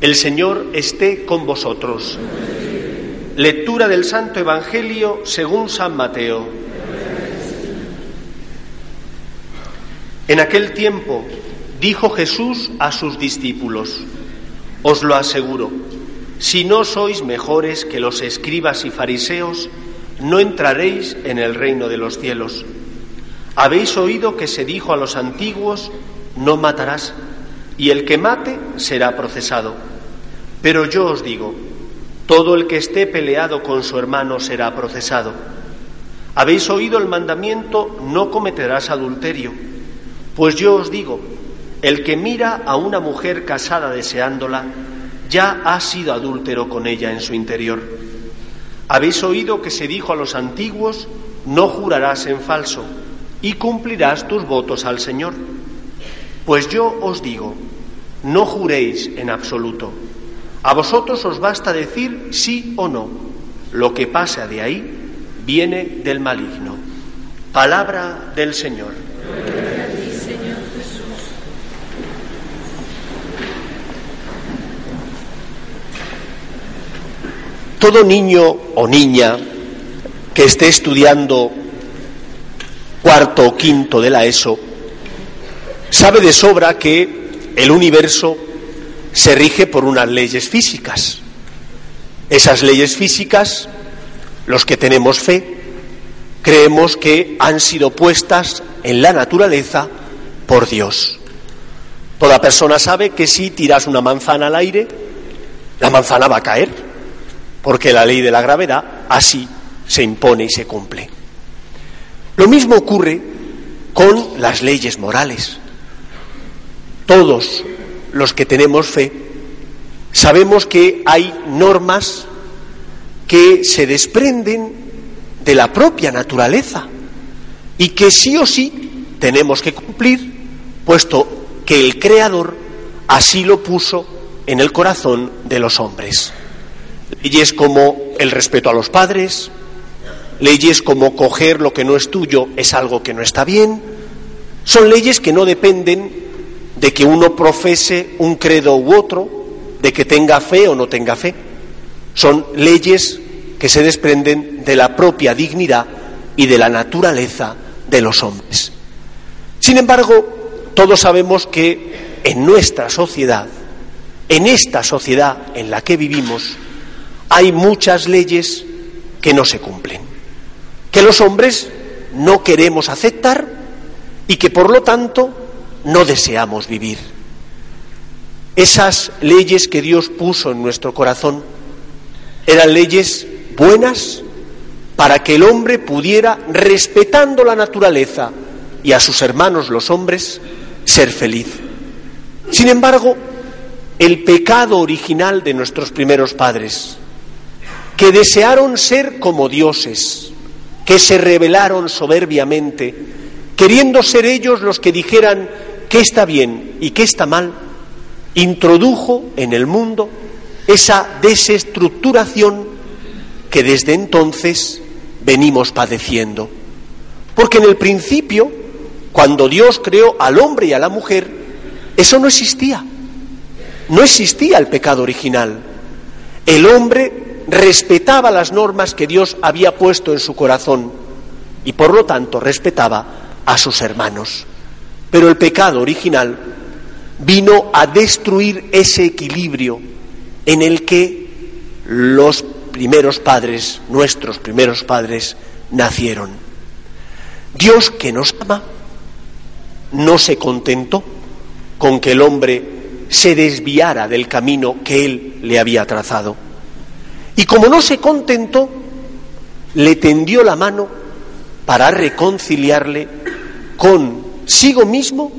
El Señor esté con vosotros. Lectura del Santo Evangelio según San Mateo. En aquel tiempo dijo Jesús a sus discípulos, os lo aseguro, si no sois mejores que los escribas y fariseos, no entraréis en el reino de los cielos. Habéis oído que se dijo a los antiguos, no matarás, y el que mate será procesado. Pero yo os digo, todo el que esté peleado con su hermano será procesado. Habéis oído el mandamiento, no cometerás adulterio. Pues yo os digo, el que mira a una mujer casada deseándola, ya ha sido adúltero con ella en su interior. Habéis oído que se dijo a los antiguos, no jurarás en falso, y cumplirás tus votos al Señor. Pues yo os digo, no juréis en absoluto a vosotros os basta decir sí o no. Lo que pasa de ahí viene del maligno. Palabra del Señor. Todo niño o niña que esté estudiando cuarto o quinto de la ESO sabe de sobra que el universo se rige por unas leyes físicas. Esas leyes físicas, los que tenemos fe, creemos que han sido puestas en la naturaleza por Dios. Toda persona sabe que si tiras una manzana al aire, la manzana va a caer, porque la ley de la gravedad así se impone y se cumple. Lo mismo ocurre con las leyes morales. Todos los que tenemos fe, sabemos que hay normas que se desprenden de la propia naturaleza y que sí o sí tenemos que cumplir, puesto que el Creador así lo puso en el corazón de los hombres. Leyes como el respeto a los padres, leyes como coger lo que no es tuyo es algo que no está bien, son leyes que no dependen de que uno profese un credo u otro, de que tenga fe o no tenga fe. Son leyes que se desprenden de la propia dignidad y de la naturaleza de los hombres. Sin embargo, todos sabemos que en nuestra sociedad, en esta sociedad en la que vivimos, hay muchas leyes que no se cumplen, que los hombres no queremos aceptar y que por lo tanto no deseamos vivir. Esas leyes que Dios puso en nuestro corazón eran leyes buenas para que el hombre pudiera, respetando la naturaleza y a sus hermanos los hombres, ser feliz. Sin embargo, el pecado original de nuestros primeros padres, que desearon ser como dioses, que se rebelaron soberbiamente, queriendo ser ellos los que dijeran qué está bien y qué está mal, introdujo en el mundo esa desestructuración que desde entonces venimos padeciendo. Porque en el principio, cuando Dios creó al hombre y a la mujer, eso no existía. No existía el pecado original. El hombre respetaba las normas que Dios había puesto en su corazón y por lo tanto respetaba a sus hermanos. Pero el pecado original vino a destruir ese equilibrio en el que los primeros padres, nuestros primeros padres, nacieron. Dios que nos ama no se contentó con que el hombre se desviara del camino que él le había trazado. Y como no se contentó, le tendió la mano para reconciliarle consigo mismo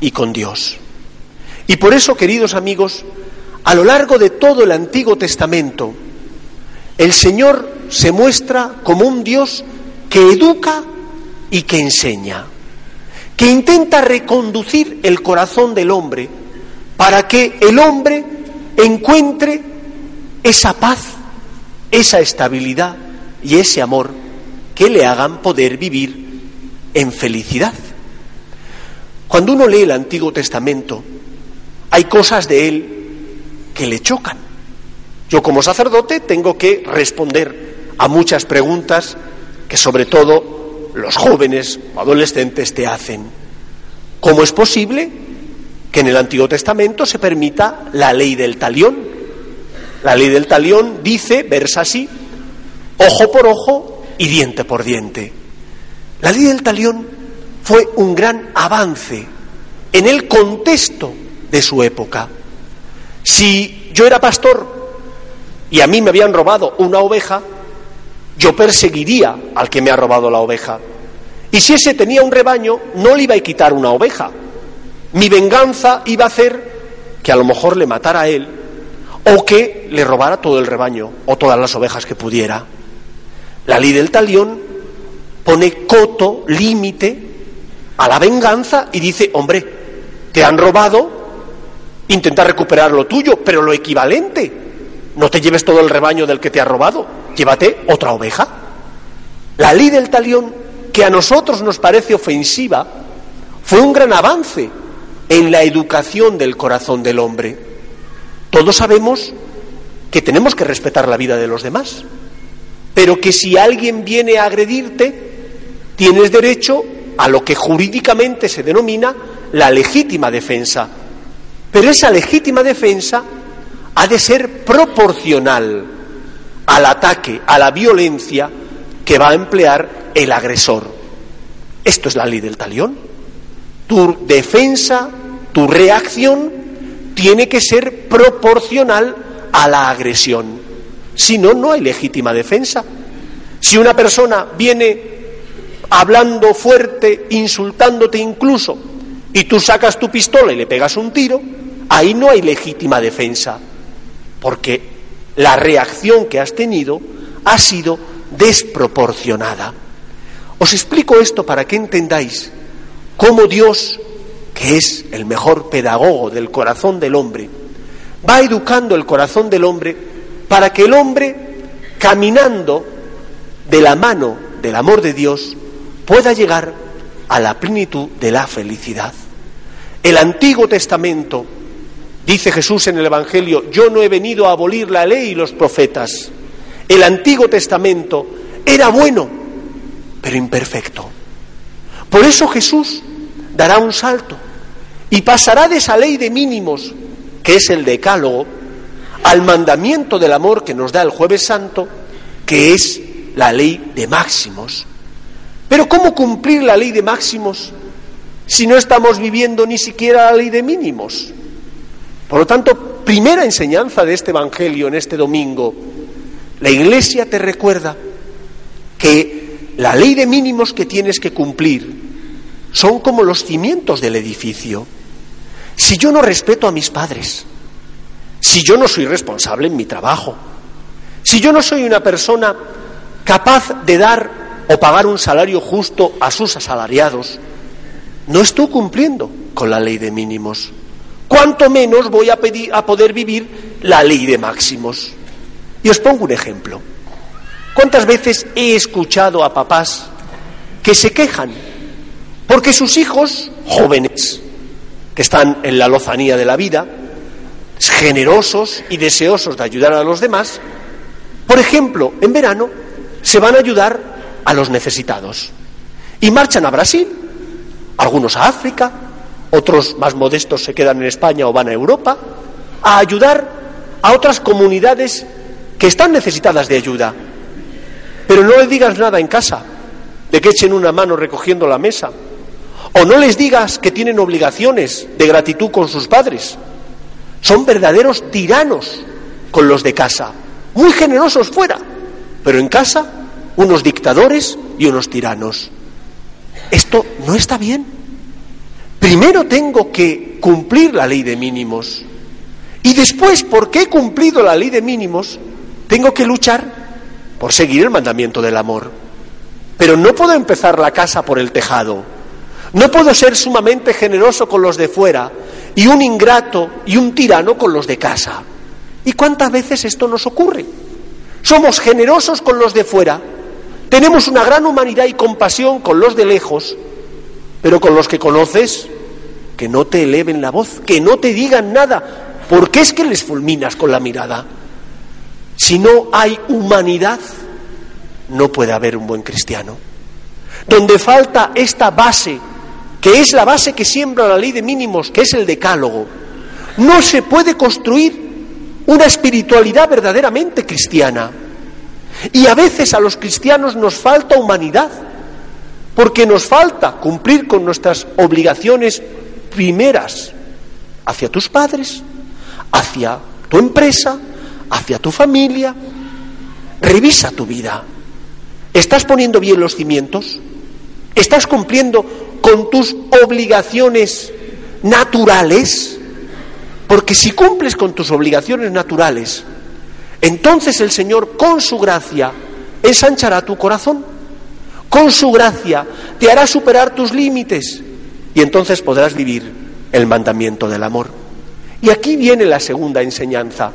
y con Dios. Y por eso, queridos amigos, a lo largo de todo el Antiguo Testamento, el Señor se muestra como un Dios que educa y que enseña, que intenta reconducir el corazón del hombre para que el hombre encuentre esa paz, esa estabilidad y ese amor que le hagan poder vivir en felicidad. Cuando uno lee el Antiguo Testamento, hay cosas de él que le chocan. Yo como sacerdote tengo que responder a muchas preguntas que sobre todo los jóvenes o adolescentes te hacen. ¿Cómo es posible que en el Antiguo Testamento se permita la ley del talión? La ley del talión dice, versa así, ojo por ojo y diente por diente. La ley del talión fue un gran avance en el contexto de su época. Si yo era pastor y a mí me habían robado una oveja, yo perseguiría al que me ha robado la oveja. Y si ese tenía un rebaño, no le iba a quitar una oveja. Mi venganza iba a hacer que a lo mejor le matara a él o que le robara todo el rebaño o todas las ovejas que pudiera. La ley del talión pone coto, límite a la venganza y dice, hombre, te han robado, intenta recuperar lo tuyo, pero lo equivalente. No te lleves todo el rebaño del que te ha robado, llévate otra oveja. La ley del talión, que a nosotros nos parece ofensiva, fue un gran avance en la educación del corazón del hombre. Todos sabemos que tenemos que respetar la vida de los demás pero que si alguien viene a agredirte, tienes derecho a lo que jurídicamente se denomina la legítima defensa. Pero esa legítima defensa ha de ser proporcional al ataque, a la violencia que va a emplear el agresor. Esto es la ley del talión. Tu defensa, tu reacción, tiene que ser proporcional a la agresión. Si no, no hay legítima defensa. Si una persona viene hablando fuerte, insultándote incluso, y tú sacas tu pistola y le pegas un tiro, ahí no hay legítima defensa, porque la reacción que has tenido ha sido desproporcionada. Os explico esto para que entendáis cómo Dios, que es el mejor pedagogo del corazón del hombre, va educando el corazón del hombre para que el hombre, caminando de la mano del amor de Dios, pueda llegar a la plenitud de la felicidad. El Antiguo Testamento, dice Jesús en el Evangelio, yo no he venido a abolir la ley y los profetas. El Antiguo Testamento era bueno, pero imperfecto. Por eso Jesús dará un salto y pasará de esa ley de mínimos, que es el decálogo, al mandamiento del amor que nos da el jueves santo, que es la ley de máximos. Pero ¿cómo cumplir la ley de máximos si no estamos viviendo ni siquiera la ley de mínimos? Por lo tanto, primera enseñanza de este Evangelio en este domingo, la Iglesia te recuerda que la ley de mínimos que tienes que cumplir son como los cimientos del edificio. Si yo no respeto a mis padres, si yo no soy responsable en mi trabajo, si yo no soy una persona capaz de dar o pagar un salario justo a sus asalariados, no estoy cumpliendo con la ley de mínimos. ¿Cuánto menos voy a, pedir, a poder vivir la ley de máximos? Y os pongo un ejemplo. ¿Cuántas veces he escuchado a papás que se quejan porque sus hijos jóvenes, que están en la lozanía de la vida, generosos y deseosos de ayudar a los demás, por ejemplo, en verano se van a ayudar a los necesitados. Y marchan a Brasil, algunos a África, otros más modestos se quedan en España o van a Europa, a ayudar a otras comunidades que están necesitadas de ayuda. Pero no les digas nada en casa de que echen una mano recogiendo la mesa, o no les digas que tienen obligaciones de gratitud con sus padres, son verdaderos tiranos con los de casa, muy generosos fuera, pero en casa unos dictadores y unos tiranos. Esto no está bien. Primero tengo que cumplir la ley de mínimos. Y después, porque he cumplido la ley de mínimos, tengo que luchar por seguir el mandamiento del amor. Pero no puedo empezar la casa por el tejado. No puedo ser sumamente generoso con los de fuera y un ingrato y un tirano con los de casa. ¿Y cuántas veces esto nos ocurre? Somos generosos con los de fuera, tenemos una gran humanidad y compasión con los de lejos, pero con los que conoces, que no te eleven la voz, que no te digan nada, porque es que les fulminas con la mirada. Si no hay humanidad, no puede haber un buen cristiano. Donde falta esta base, que es la base que siembra la ley de mínimos, que es el decálogo, no se puede construir una espiritualidad verdaderamente cristiana. Y a veces a los cristianos nos falta humanidad, porque nos falta cumplir con nuestras obligaciones primeras hacia tus padres, hacia tu empresa, hacia tu familia. Revisa tu vida. ¿Estás poniendo bien los cimientos? ¿Estás cumpliendo con tus obligaciones naturales? Porque si cumples con tus obligaciones naturales, entonces el Señor con su gracia ensanchará tu corazón. Con su gracia te hará superar tus límites y entonces podrás vivir el mandamiento del amor. Y aquí viene la segunda enseñanza.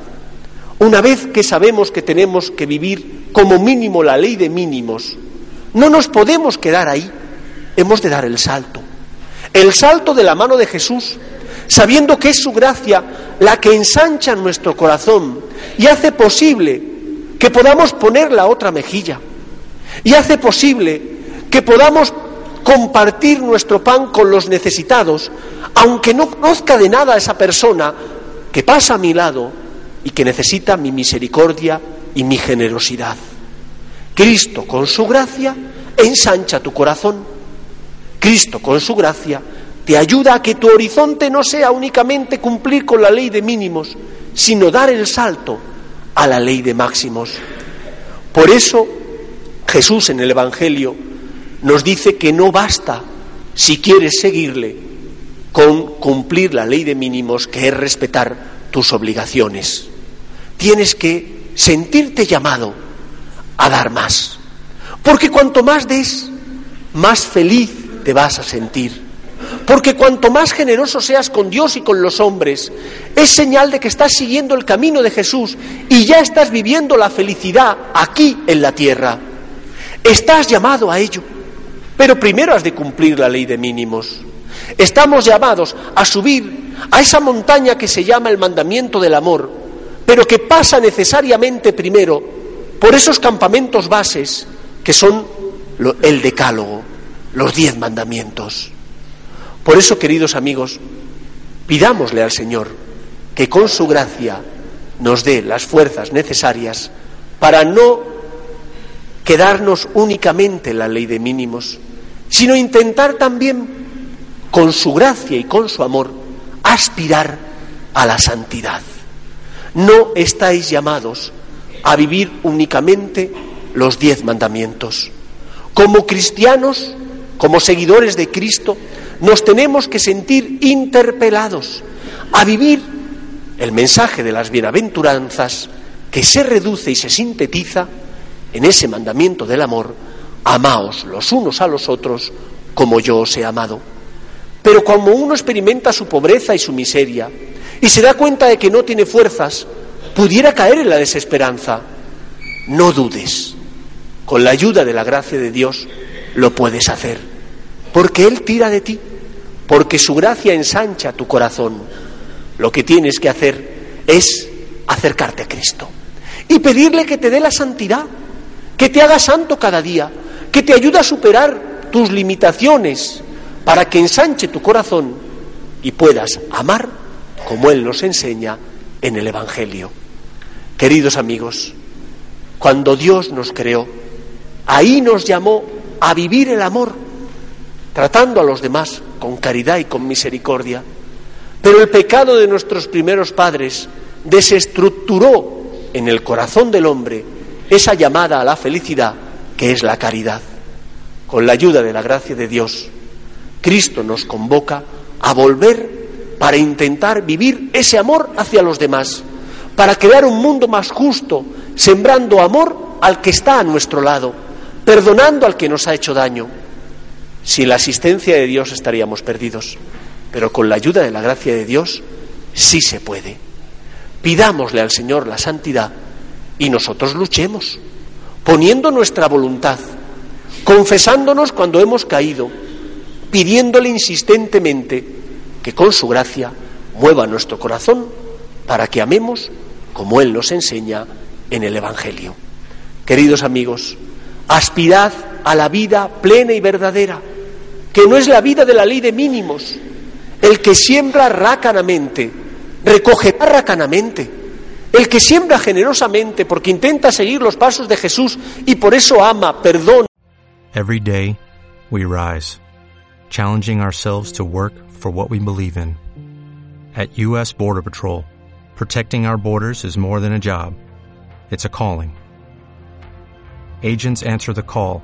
Una vez que sabemos que tenemos que vivir como mínimo la ley de mínimos, no nos podemos quedar ahí, hemos de dar el salto. El salto de la mano de Jesús, sabiendo que es su gracia la que ensancha nuestro corazón y hace posible que podamos poner la otra mejilla y hace posible que podamos compartir nuestro pan con los necesitados, aunque no conozca de nada a esa persona que pasa a mi lado y que necesita mi misericordia y mi generosidad. Cristo con su gracia ensancha tu corazón. Cristo con su gracia te ayuda a que tu horizonte no sea únicamente cumplir con la ley de mínimos, sino dar el salto a la ley de máximos. Por eso Jesús en el Evangelio nos dice que no basta, si quieres seguirle, con cumplir la ley de mínimos, que es respetar tus obligaciones tienes que sentirte llamado a dar más. Porque cuanto más des, más feliz te vas a sentir. Porque cuanto más generoso seas con Dios y con los hombres, es señal de que estás siguiendo el camino de Jesús y ya estás viviendo la felicidad aquí en la tierra. Estás llamado a ello, pero primero has de cumplir la ley de mínimos. Estamos llamados a subir a esa montaña que se llama el mandamiento del amor, pero que pasa necesariamente primero por esos campamentos bases que son el decálogo, los diez mandamientos. Por eso, queridos amigos, pidámosle al Señor que con su gracia nos dé las fuerzas necesarias para no quedarnos únicamente en la ley de mínimos, sino intentar también, con su gracia y con su amor, aspirar a la santidad. No estáis llamados a vivir únicamente los diez mandamientos. Como cristianos, como seguidores de Cristo, nos tenemos que sentir interpelados a vivir el mensaje de las bienaventuranzas que se reduce y se sintetiza en ese mandamiento del amor, amaos los unos a los otros como yo os he amado. Pero cuando uno experimenta su pobreza y su miseria, y se da cuenta de que no tiene fuerzas, pudiera caer en la desesperanza. No dudes, con la ayuda de la gracia de Dios lo puedes hacer, porque Él tira de ti, porque su gracia ensancha tu corazón. Lo que tienes que hacer es acercarte a Cristo y pedirle que te dé la santidad, que te haga santo cada día, que te ayude a superar tus limitaciones para que ensanche tu corazón y puedas amar como Él nos enseña en el Evangelio. Queridos amigos, cuando Dios nos creó, ahí nos llamó a vivir el amor, tratando a los demás con caridad y con misericordia. Pero el pecado de nuestros primeros padres desestructuró en el corazón del hombre esa llamada a la felicidad que es la caridad. Con la ayuda de la gracia de Dios, Cristo nos convoca a volver para intentar vivir ese amor hacia los demás, para crear un mundo más justo, sembrando amor al que está a nuestro lado, perdonando al que nos ha hecho daño. Sin la asistencia de Dios estaríamos perdidos, pero con la ayuda de la gracia de Dios sí se puede. Pidámosle al Señor la santidad y nosotros luchemos, poniendo nuestra voluntad, confesándonos cuando hemos caído, pidiéndole insistentemente que con su gracia mueva nuestro corazón para que amemos como Él nos enseña en el Evangelio. Queridos amigos, aspirad a la vida plena y verdadera, que no es la vida de la ley de mínimos. El que siembra rácanamente, recogerá racanamente. El que siembra generosamente porque intenta seguir los pasos de Jesús y por eso ama, perdona. Every day we rise, challenging ourselves to work for what we believe in. At U.S. Border Patrol, protecting our borders is more than a job, it's a calling. Agents answer the call,